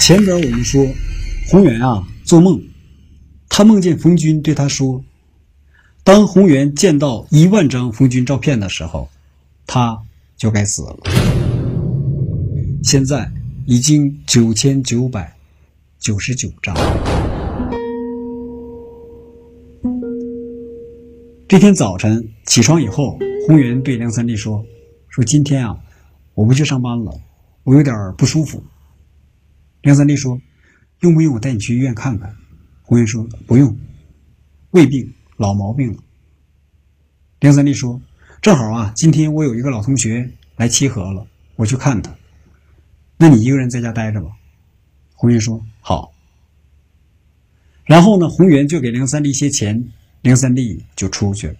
前边我们说，宏源啊做梦，他梦见冯军对他说：“当宏源见到一万张冯军照片的时候，他就该死了。”现在已经九千九百九十九张。这天早晨起床以后，宏源对梁三立说：“说今天啊，我不去上班了，我有点不舒服。”梁三立说：“用不用我带你去医院看看？”红源说：“不用，胃病老毛病了。”梁三立说：“正好啊，今天我有一个老同学来齐河了，我去看他。那你一个人在家待着吧。”红源说：“好。”然后呢，红源就给梁三立一些钱，梁三立就出去了。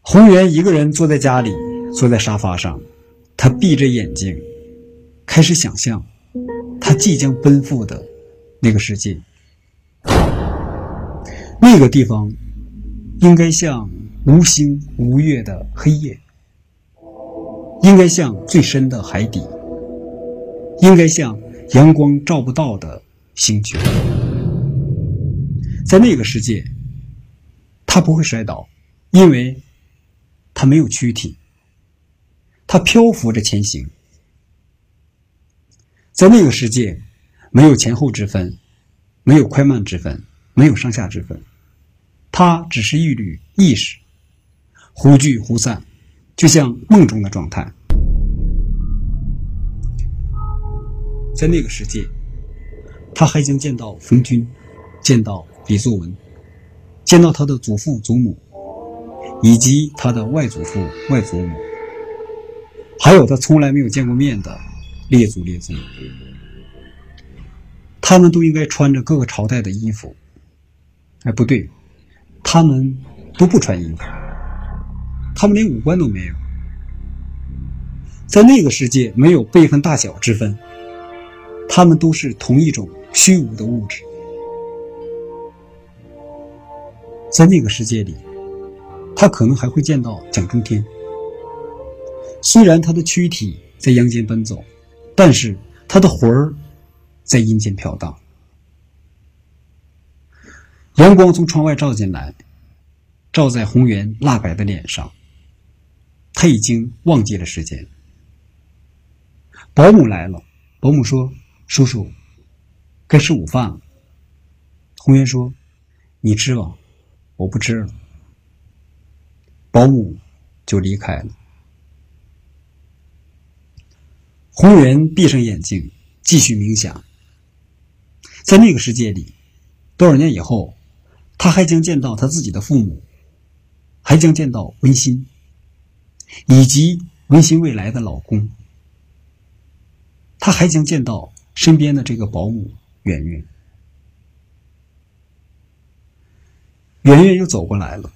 红源一个人坐在家里，坐在沙发上。他闭着眼睛，开始想象他即将奔赴的那个世界。那个地方应该像无星无月的黑夜，应该像最深的海底，应该像阳光照不到的星球。在那个世界，他不会摔倒，因为他没有躯体。它漂浮着前行，在那个世界，没有前后之分，没有快慢之分，没有上下之分，它只是一缕意识，忽聚忽散，就像梦中的状态。在那个世界，他还将见到冯军，见到李作文，见到他的祖父祖母，以及他的外祖父外祖母。还有他从来没有见过面的列祖列宗，他们都应该穿着各个朝代的衣服。哎，不对，他们都不穿衣服，他们连五官都没有。在那个世界，没有辈分大小之分，他们都是同一种虚无的物质。在那个世界里，他可能还会见到蒋中天。虽然他的躯体在阳间奔走，但是他的魂儿在阴间飘荡。阳光从窗外照进来，照在红颜蜡白的脸上。他已经忘记了时间。保姆来了，保姆说：“叔叔，该吃午饭了。”红颜说：“你吃吧，我不吃了。”保姆就离开了。红人闭上眼睛，继续冥想。在那个世界里，多少年以后，他还将见到他自己的父母，还将见到温馨，以及温馨未来的老公。他还将见到身边的这个保姆圆圆。圆圆又走过来了，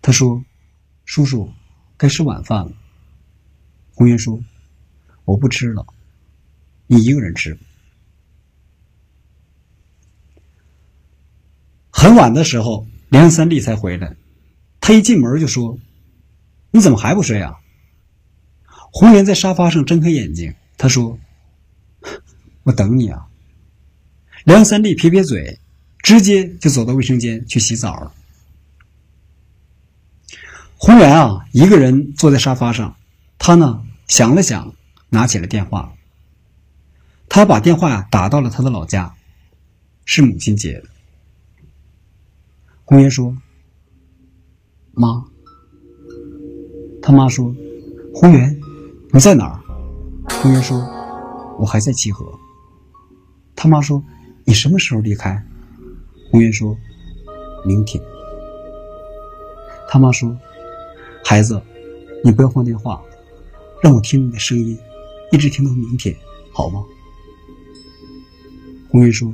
他说：“叔叔，该吃晚饭了。”红云说。我不吃了，你一个人吃。很晚的时候，梁三立才回来。他一进门就说：“你怎么还不睡啊？”红莲在沙发上睁开眼睛，他说：“我等你啊。”梁三立撇撇嘴，直接就走到卫生间去洗澡了。红莲啊，一个人坐在沙发上，他呢想了想。拿起了电话，他把电话打到了他的老家，是母亲接的。红颜说：“妈。”他妈说：“红颜，你在哪儿？”红颜说：“我还在齐河。”他妈说：“你什么时候离开？”红颜说：“明天。”他妈说：“孩子，你不要放电话，让我听你的声音。”一直听到明天，好吗？红云说：“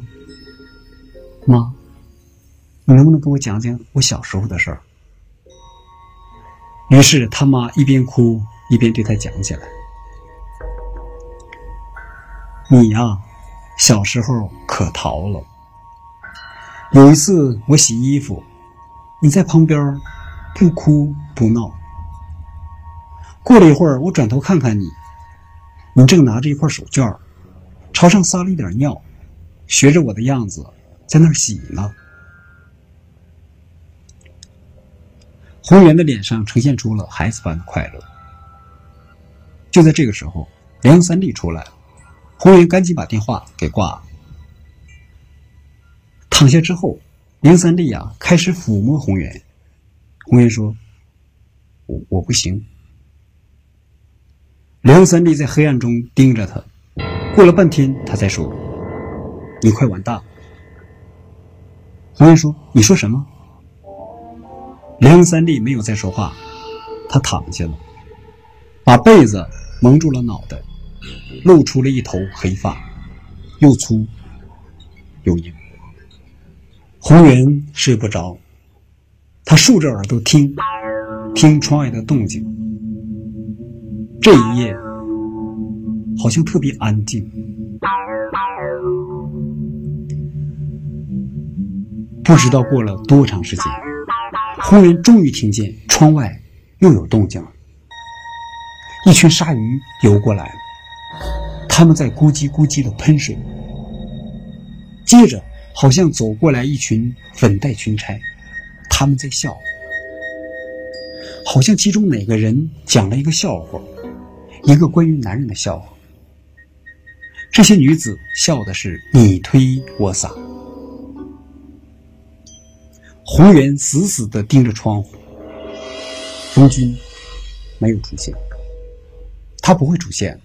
妈，你能不能给我讲讲我小时候的事儿？”于是他妈一边哭一边对他讲起来：“你呀，小时候可淘了。有一次我洗衣服，你在旁边不哭不闹。过了一会儿，我转头看看你。”你正拿着一块手绢朝上撒了一点尿，学着我的样子在那儿洗呢。红源的脸上呈现出了孩子般的快乐。就在这个时候，梁三立出来了，红颜赶紧把电话给挂了。躺下之后，梁三立啊开始抚摸红颜。红颜说：“我我不行。”梁三立在黑暗中盯着他，过了半天，他才说：“你快完蛋了。”红颜说：“你说什么？”梁三立没有再说话，他躺下了，把被子蒙住了脑袋，露出了一头黑发，又粗又硬。红颜睡不着，他竖着耳朵听，听窗外的动静。这一夜好像特别安静，不知道过了多长时间。忽然终于听见窗外又有动静了，一群鲨鱼游过来了，他们在咕叽咕叽的喷水。接着，好像走过来一群粉黛裙钗，他们在笑，好像其中哪个人讲了一个笑话，一个关于男人的笑话。这些女子笑的是你推我搡。红颜死死的盯着窗户，冯军没有出现，他不会出现。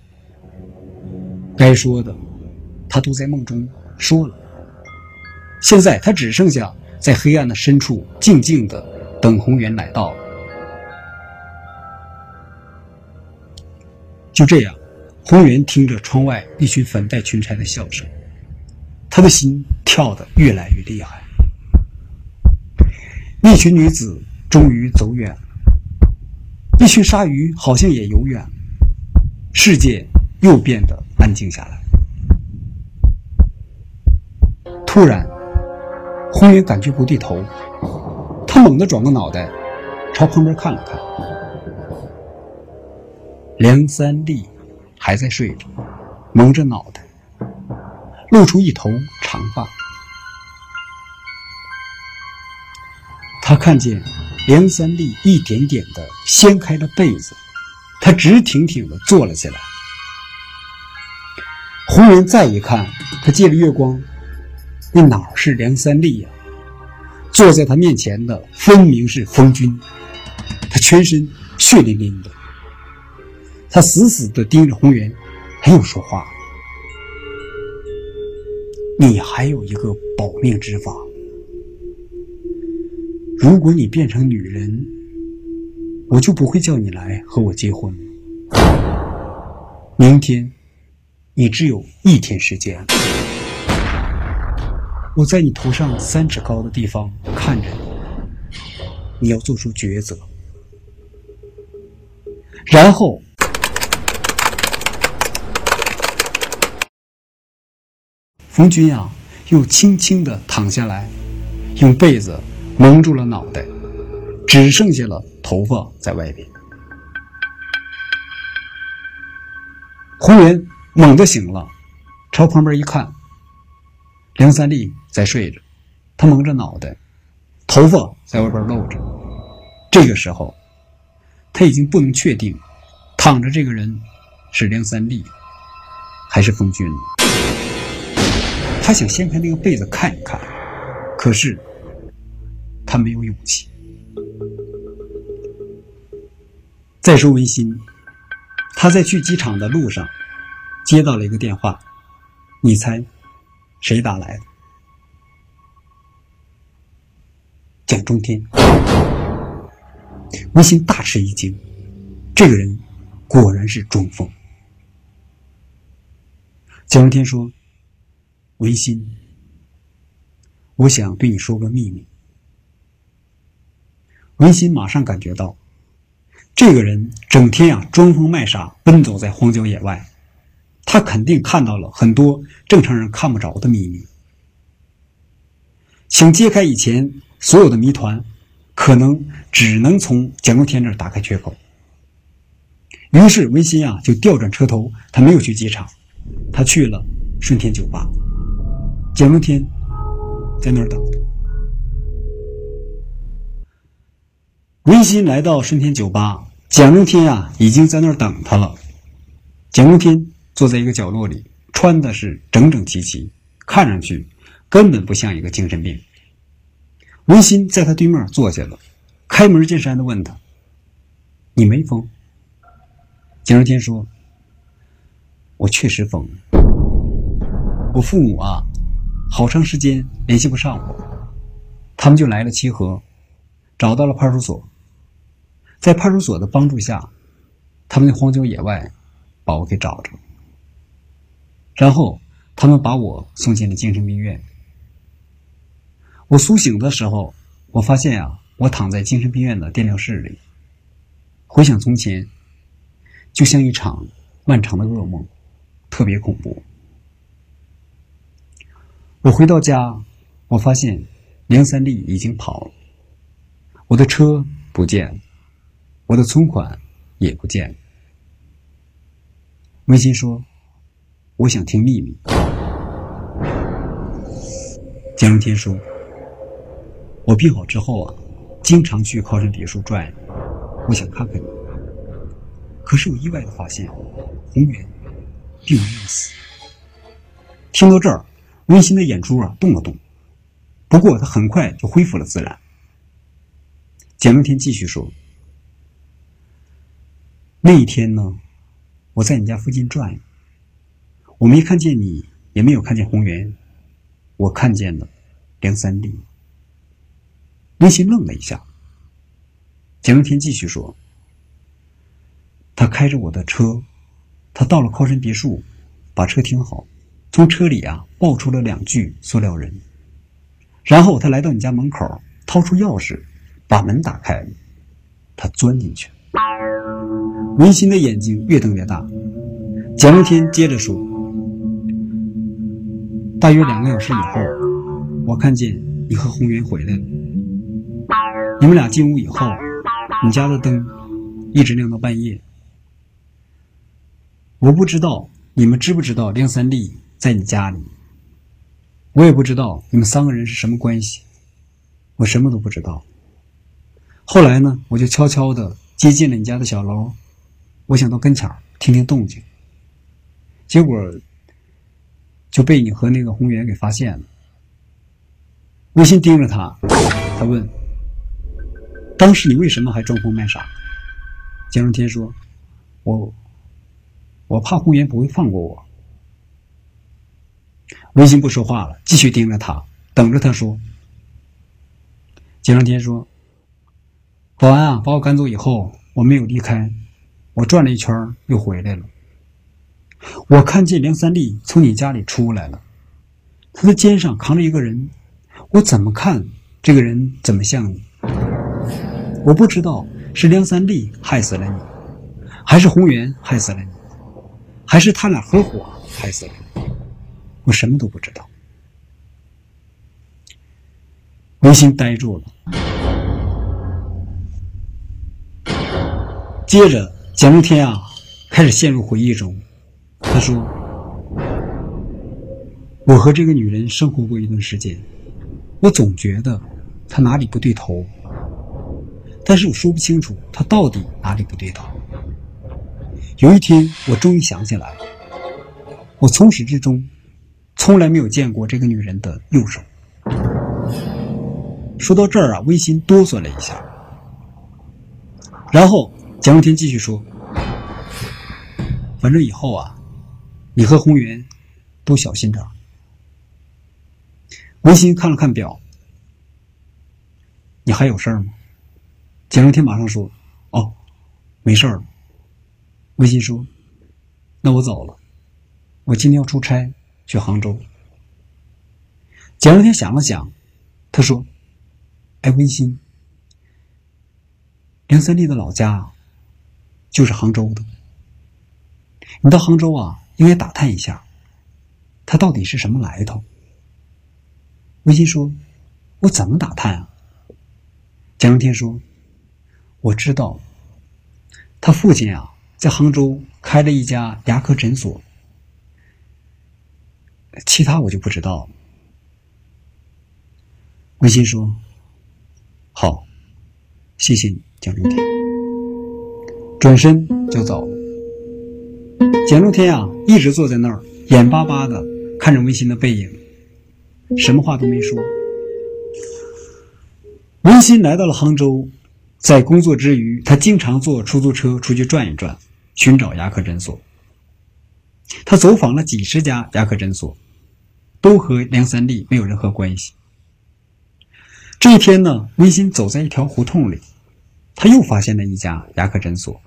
该说的，他都在梦中说了。现在他只剩下在黑暗的深处静静的等红颜来到。就这样，红云听着窗外一群粉黛裙钗的笑声，他的心跳得越来越厉害。一群女子终于走远了，一群鲨鱼好像也游远了，世界又变得安静下来。突然，红云感觉不对头，他猛地转过脑袋，朝旁边看了看，梁三立还在睡着，蒙着脑袋，露出一头长发。他看见梁三立一点点的掀开了被子，他直挺挺的坐了起来。红颜再一看，他借着月光，那哪是梁三立呀？坐在他面前的分明是风君，他全身血淋淋的。他死死的盯着红云，没有说话。你还有一个保命之法。如果你变成女人，我就不会叫你来和我结婚。明天，你只有一天时间。我在你头上三尺高的地方看着你，你要做出抉择。然后，冯军啊，又轻轻的躺下来，用被子。蒙住了脑袋，只剩下了头发在外边。红云猛地醒了，朝旁边一看，梁三立在睡着，他蒙着脑袋，头发在外边露着。这个时候，他已经不能确定躺着这个人是梁三立还是冯军了。他想掀开那个被子看一看，可是。他没有勇气。再说文心，他在去机场的路上接到了一个电话，你猜谁打来的？蒋中天。文心大吃一惊，这个人果然是中风。蒋中天说：“文心，我想对你说个秘密。”文心马上感觉到，这个人整天啊装疯卖傻，奔走在荒郊野外，他肯定看到了很多正常人看不着的秘密。想揭开以前所有的谜团，可能只能从蒋中天这儿打开缺口。于是文心啊就调转车头，他没有去机场，他去了顺天酒吧。蒋中天在那儿等。温馨来到顺天酒吧，蒋中天啊已经在那儿等他了。蒋中天坐在一个角落里，穿的是整整齐齐，看上去根本不像一个精神病。温馨在他对面坐下了，开门见山的问他：“你没疯？”蒋中天说：“我确实疯了。我父母啊，好长时间联系不上我，他们就来了七河，找到了派出所。在派出所的帮助下，他们在荒郊野外把我给找着，然后他们把我送进了精神病院。我苏醒的时候，我发现啊，我躺在精神病院的电疗室里，回想从前。”就像一场漫长的噩梦，特别恐怖。我回到家，我发现梁三立已经跑了，我的车不见了，我的存款也不见了。温馨说：“我想听秘密。”江荣天说：“我病好之后啊，经常去靠山别墅转，我想看看你。”可是我意外的发现，红源并没有死。听到这儿，温馨的眼珠啊动了动，不过他很快就恢复了自然。蒋中天继续说：“那一天呢，我在你家附近转悠，我没看见你，也没有看见红源，我看见了梁三立。”温馨愣了一下。蒋中天继续说。他开着我的车，他到了靠山别墅，把车停好，从车里啊抱出了两具塑料人，然后他来到你家门口，掏出钥匙，把门打开，他钻进去。文馨的眼睛越瞪越大。蒋中天接着说：“大约两个小时以后，我看见你和红云回来了。你们俩进屋以后，你家的灯一直亮到半夜。”我不知道你们知不知道梁三立在你家里，我也不知道你们三个人是什么关系，我什么都不知道。后来呢，我就悄悄的接近了你家的小楼，我想到跟前听听动静，结果就被你和那个红源给发现了。微信盯着他，他问：“当时你为什么还装疯卖傻？”江中天说：“我。”我怕红颜不会放过我。温馨不说话了，继续盯着他，等着他说。金上天说：“保安啊，把我赶走以后，我没有离开，我转了一圈又回来了。我看见梁三立从你家里出来了，他的肩上扛着一个人，我怎么看这个人怎么像你？我不知道是梁三立害死了你，还是红源害死了你。”还是他俩合伙害死了你我什么都不知道。温馨呆住了，接着蒋中天啊开始陷入回忆中。他说：“我和这个女人生活过一段时间，我总觉得她哪里不对头，但是我说不清楚她到底哪里不对头。”有一天，我终于想起来。我从始至终从来没有见过这个女人的右手。说到这儿啊，温馨哆嗦了一下。然后蒋中天继续说：“反正以后啊，你和红云都小心点温馨看了看表：“你还有事儿吗？”蒋中天马上说：“哦，没事了。”微信说：“那我走了，我今天要出差去杭州。”蒋中天想了想，他说：“哎，温馨，梁三立的老家就是杭州的，你到杭州啊，应该打探一下，他到底是什么来头。”温馨说：“我怎么打探啊？”蒋中天说：“我知道，他父亲啊。”在杭州开了一家牙科诊所，其他我就不知道。文馨说：“好，谢谢你，蒋中天。”转身就走了。蒋中天啊，一直坐在那儿，眼巴巴的看着文馨的背影，什么话都没说。文馨来到了杭州，在工作之余，他经常坐出租车出去转一转，寻找牙科诊所。他走访了几十家牙科诊所，都和梁三立没有任何关系。这一天呢，温馨走在一条胡同里，他又发现了一家牙科诊所，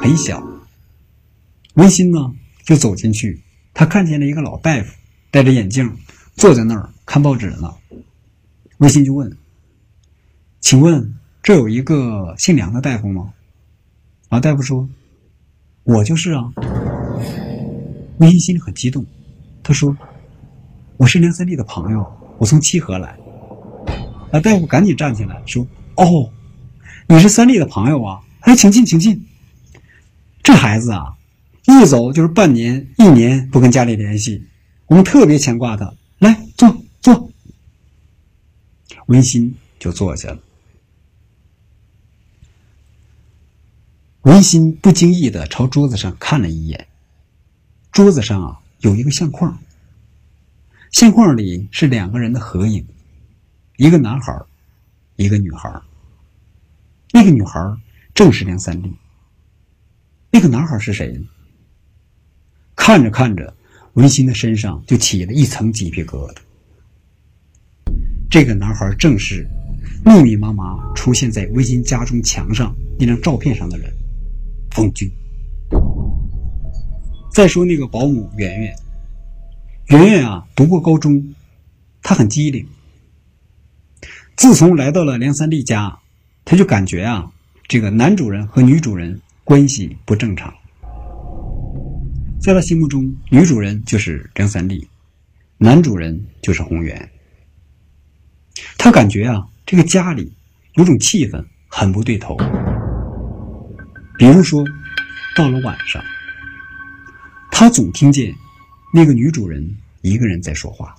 很小。温馨呢就走进去，他看见了一个老大夫，戴着眼镜，坐在那儿看报纸呢。温馨就问。请问这有一个姓梁的大夫吗？老大夫说：“我就是啊。”温馨心里很激动，他说：“我是梁三立的朋友，我从七河来。”老大夫赶紧站起来说：“哦，你是三立的朋友啊？哎，请进，请进。这孩子啊，一走就是半年、一年不跟家里联系，我们特别牵挂他。来，坐坐。”温馨就坐下了。文心不经意的朝桌子上看了一眼，桌子上啊有一个相框，相框里是两个人的合影，一个男孩，一个女孩。那个女孩正是梁三立。那个男孩是谁呢？看着看着，文心的身上就起了一层鸡皮疙瘩。这个男孩正是密密麻麻出现在文心家中墙上那张照片上的人。冯军。再说那个保姆圆圆，圆圆啊，读过高中，她很机灵。自从来到了梁三立家，他就感觉啊，这个男主人和女主人关系不正常。在他心目中，女主人就是梁三立，男主人就是洪源。他感觉啊，这个家里有种气氛很不对头。比如说，到了晚上，他总听见那个女主人一个人在说话。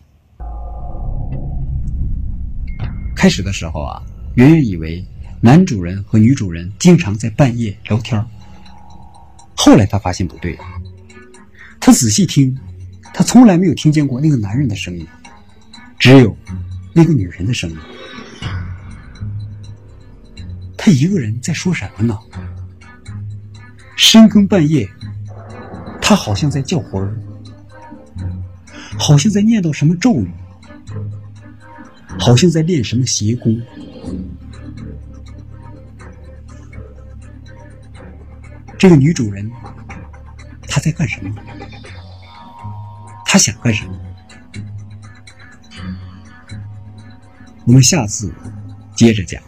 开始的时候啊，圆圆以为男主人和女主人经常在半夜聊天后来他发现不对，他仔细听，他从来没有听见过那个男人的声音，只有那个女人的声音。他一个人在说什么呢？深更半夜，他好像在叫魂儿，好像在念叨什么咒语，好像在练什么邪功。这个女主人，她在干什么？她想干什么？我们下次接着讲。